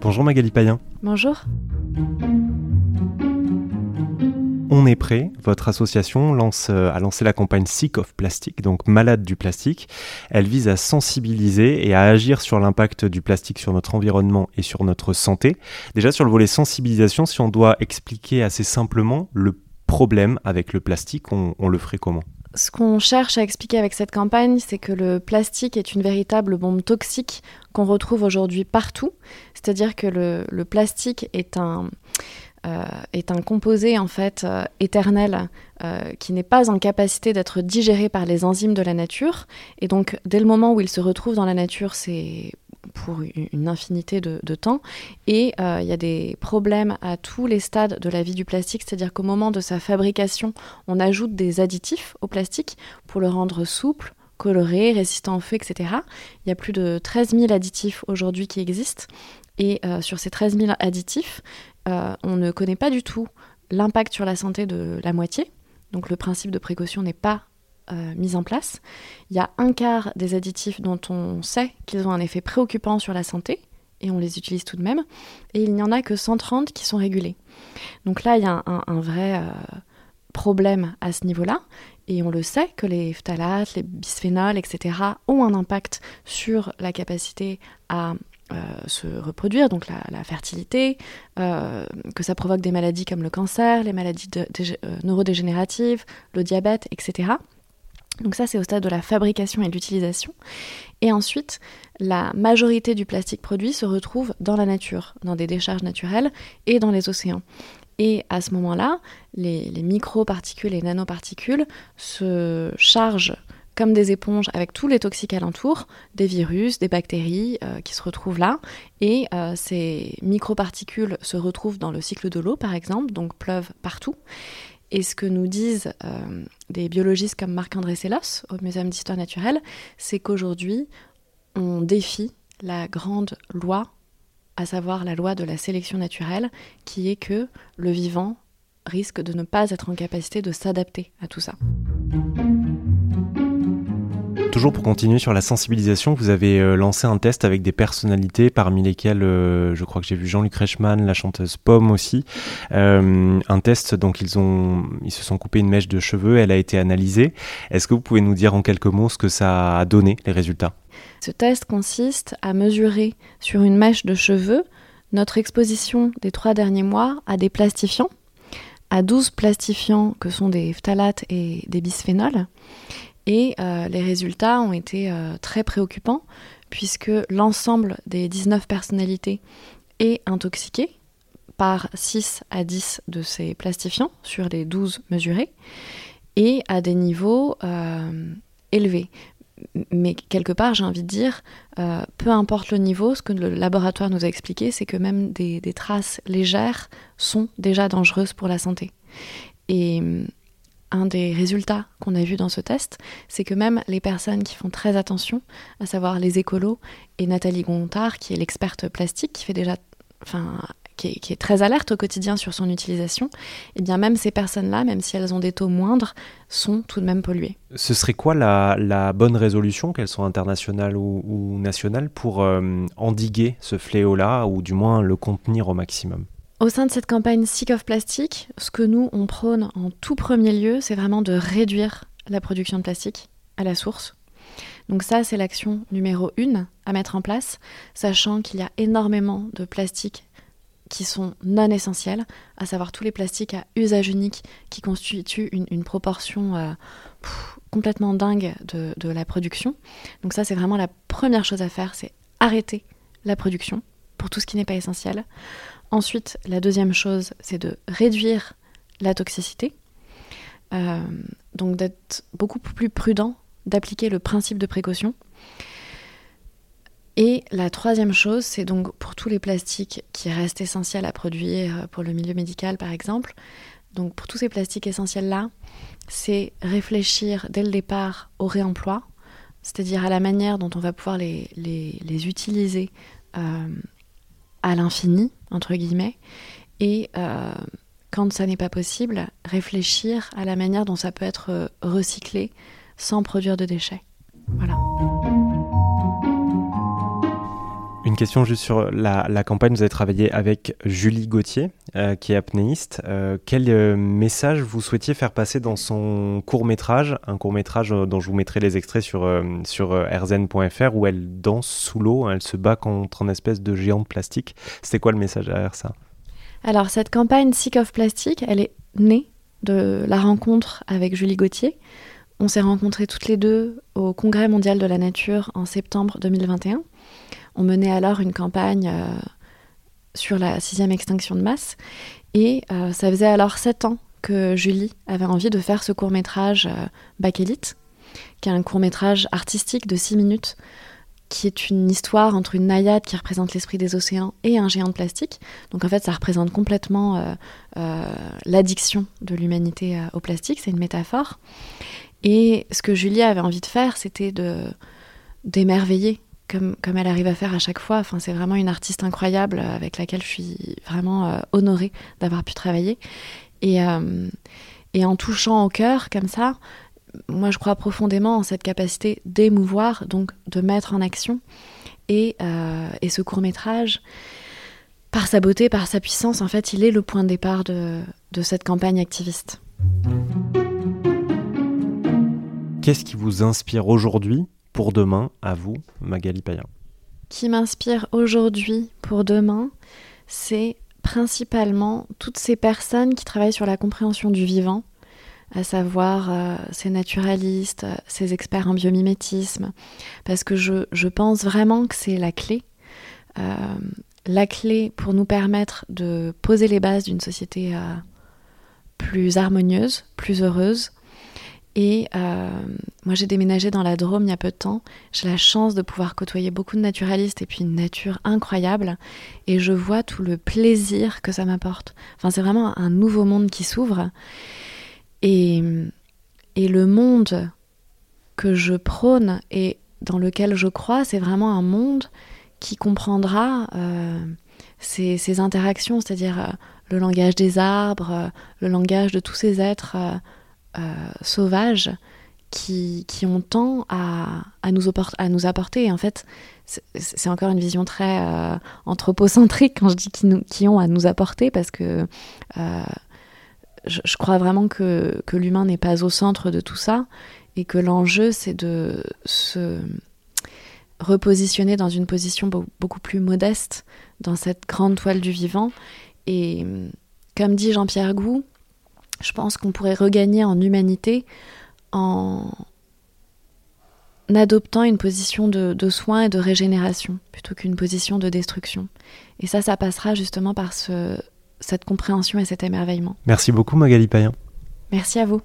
Bonjour Magali Payen. Bonjour. On est prêt, votre association lance, euh, a lancé la campagne Sick of Plastic, donc malade du plastique. Elle vise à sensibiliser et à agir sur l'impact du plastique sur notre environnement et sur notre santé. Déjà sur le volet sensibilisation, si on doit expliquer assez simplement le problème avec le plastique, on, le ferait comment? Ce qu'on cherche à expliquer avec cette campagne, c'est que le plastique est une véritable bombe toxique qu'on retrouve aujourd'hui partout. C'est-à-dire que le, plastique est un, euh, est un composé en fait euh, éternel euh, qui n'est pas en capacité d'être digéré par les enzymes de la nature. Et donc dès le moment où il se retrouve dans la nature, c'est pour une infinité de, temps. Et il y a des problèmes à tous les stades de la vie du plastique, c'est-à-dire qu'au moment de sa fabrication, on ajoute des additifs au plastique pour le rendre souple, coloré, résistant au feu, etc. Il y a plus de 13 000 additifs aujourd'hui qui existent. Et sur ces 13 000 additifs, euh, on ne connaît pas du tout l'impact sur la santé de la moitié. Donc le principe de précaution n'est pas euh, mis en place. Il y a un quart des additifs dont on sait qu'ils ont un effet préoccupant sur la santé, et on les utilise tout de même, et il n'y en a que 130 qui sont régulés. Donc là, il y a un, vrai euh, problème à ce niveau-là, et on le sait que les phtalates, les bisphénols, etc., ont un impact sur la capacité à euh, se reproduire, donc la, fertilité, euh, que ça provoque des maladies comme le cancer, les maladies neurodégénératives, le diabète, etc. Donc ça, c'est au stade de la fabrication et de l'utilisation. Et ensuite, la majorité du plastique produit se retrouve dans la nature, dans des décharges naturelles et dans les océans. Et à ce moment-là, les, les microparticules et nanoparticules se chargent comme des éponges avec tous les toxiques alentours, des virus, des bactéries euh, qui se retrouvent là. Et euh, ces microparticules se retrouvent dans le cycle de l'eau, par exemple, donc pleuvent partout. Et ce que nous disent euh, des biologistes comme Marc-André Sellos au Muséum d'histoire naturelle, c'est qu'aujourd'hui, on défie la grande loi, à savoir la loi de la sélection naturelle, qui est que le vivant risque de ne pas être en capacité de s'adapter à tout ça. Toujours pour continuer sur la sensibilisation, vous avez euh, lancé un test avec des personnalités, parmi lesquelles euh, je crois que j'ai vu Jean-Luc Reichmann, la chanteuse Pomme aussi. Euh, un test, donc ils, ont, ils se sont coupés une mèche de cheveux, elle a été analysée. Est-ce que vous pouvez nous dire en quelques mots ce que ça a donné, les résultats? Ce test consiste à mesurer sur une mèche de cheveux notre exposition des trois derniers mois à des plastifiants, à 12 plastifiants que sont des phtalates et des bisphénols. Et euh, les résultats ont été euh, très préoccupants puisque l'ensemble des 19 personnalités est intoxiqué par 6 à 10 de ces plastifiants sur les 12 mesurés et à des niveaux euh, élevés. Mais quelque part, j'ai envie de dire, peu importe le niveau, ce que le laboratoire nous a expliqué, c'est que même des, des traces légères sont déjà dangereuses pour la santé. Et un des résultats qu'on a vu dans ce test, c'est que même les personnes qui font très attention, à savoir les écolos et Nathalie Gontard, qui est l'experte plastique, qui fait déjà, enfin, qui est, très alerte au quotidien sur son utilisation, et eh bien même ces personnes-là, même si elles ont des taux moindres, sont tout de même polluées. Ce serait quoi la, bonne résolution, qu'elle soit internationale ou, nationale, pour euh, endiguer ce fléau-là, ou du moins le contenir au maximum? Au sein de cette campagne Sick of Plastic, ce que nous, on prône en tout premier lieu, c'est vraiment de réduire la production de plastique à la source. Donc ça, c'est l'action numéro une à mettre en place, sachant qu'il y a énormément de plastiques qui sont non essentiels, à savoir tous les plastiques à usage unique qui constituent une, proportion euh, complètement dingue de, de la production. Donc ça, c'est vraiment la première chose à faire, c'est arrêter la production pour tout ce qui n'est pas essentiel. Ensuite, la deuxième chose, c'est de réduire la toxicité. Euh, donc d'être beaucoup plus prudent, d'appliquer le principe de précaution. Et la troisième chose, c'est donc pour tous les plastiques qui restent essentiels à produire pour le milieu médical par exemple, donc pour tous ces plastiques essentiels-là, c'est réfléchir dès le départ au réemploi, c'est-à-dire à la manière dont on va pouvoir les, utiliser euh, à l'infini, entre guillemets, et euh, quand ça n'est pas possible, réfléchir à la manière dont ça peut être euh, recyclé sans produire de déchets. Question juste sur la, campagne. Vous avez travaillé avec Julie Gauthier, euh, qui est apnéiste. Euh, quel euh, message vous souhaitiez faire passer dans son court métrage Un court métrage dont je vous mettrai les extraits sur, sur rzn.fr où elle danse sous l'eau, elle se bat contre une espèce de géant de plastique. C'était quoi le message derrière ça Alors, cette campagne Sick of Plastic, elle est née de la rencontre avec Julie Gauthier. On s'est rencontrés toutes les deux au Congrès mondial de la nature en septembre 2021. On menait alors une campagne euh, sur la sixième extinction de masse. Et euh, ça faisait alors sept ans que Julie avait envie de faire ce court-métrage euh, Bakélite, qui est un court-métrage artistique de six minutes, qui est une histoire entre une naïade qui représente l'esprit des océans et un géant de plastique. Donc en fait, ça représente complètement l'addiction de l'humanité au plastique, c'est une métaphore. Et ce que Julie avait envie de faire, c'était de d'émerveiller comme, elle arrive à faire à chaque fois. Enfin, c'est vraiment une artiste incroyable euh, avec laquelle je suis vraiment euh, honorée d'avoir pu travailler. Et, euh, et en touchant au cœur comme ça, moi je crois profondément en cette capacité d'émouvoir, donc de mettre en action. Et, et ce court métrage, par sa beauté, par sa puissance, en fait, il est le point de départ de cette campagne activiste. Qu'est-ce qui vous inspire aujourd'hui pour demain, à vous, Magali Payen Qui m'inspire aujourd'hui pour demain, c'est principalement toutes ces personnes qui travaillent sur la compréhension du vivant, à savoir euh, ces naturalistes, ces experts en biomimétisme, parce que je, pense vraiment que c'est la clé. Euh, la clé pour nous permettre de poser les bases d'une société euh, plus harmonieuse, plus heureuse, et euh, moi, j'ai déménagé dans la Drôme il y a peu de temps. J'ai la chance de pouvoir côtoyer beaucoup de naturalistes et puis une nature incroyable. Et je vois tout le plaisir que ça m'apporte. Enfin, c'est vraiment un nouveau monde qui s'ouvre. Et, et le monde que je prône et dans lequel je crois, c'est vraiment un monde qui comprendra euh, ces, interactions, c'est-à-dire euh, le langage des arbres, le langage de tous ces êtres sauvages qui, qui, ont tant à, à, nous apporter. Et en fait, c'est encore une vision très euh, anthropocentrique quand je dis qui, nous, qui, ont à nous apporter, parce que euh, je, crois vraiment que, que l'humain n'est pas au centre de tout ça, et que l'enjeu, c'est de se repositionner dans une position beaucoup plus modeste dans cette grande toile du vivant. Et comme dit Jean-Pierre Gou, je pense qu'on pourrait regagner en humanité en adoptant une position de, soin et de régénération plutôt qu'une position de destruction. Et ça, ça passera justement par cette compréhension et cet émerveillement. Merci beaucoup Magali Payen. Merci à vous.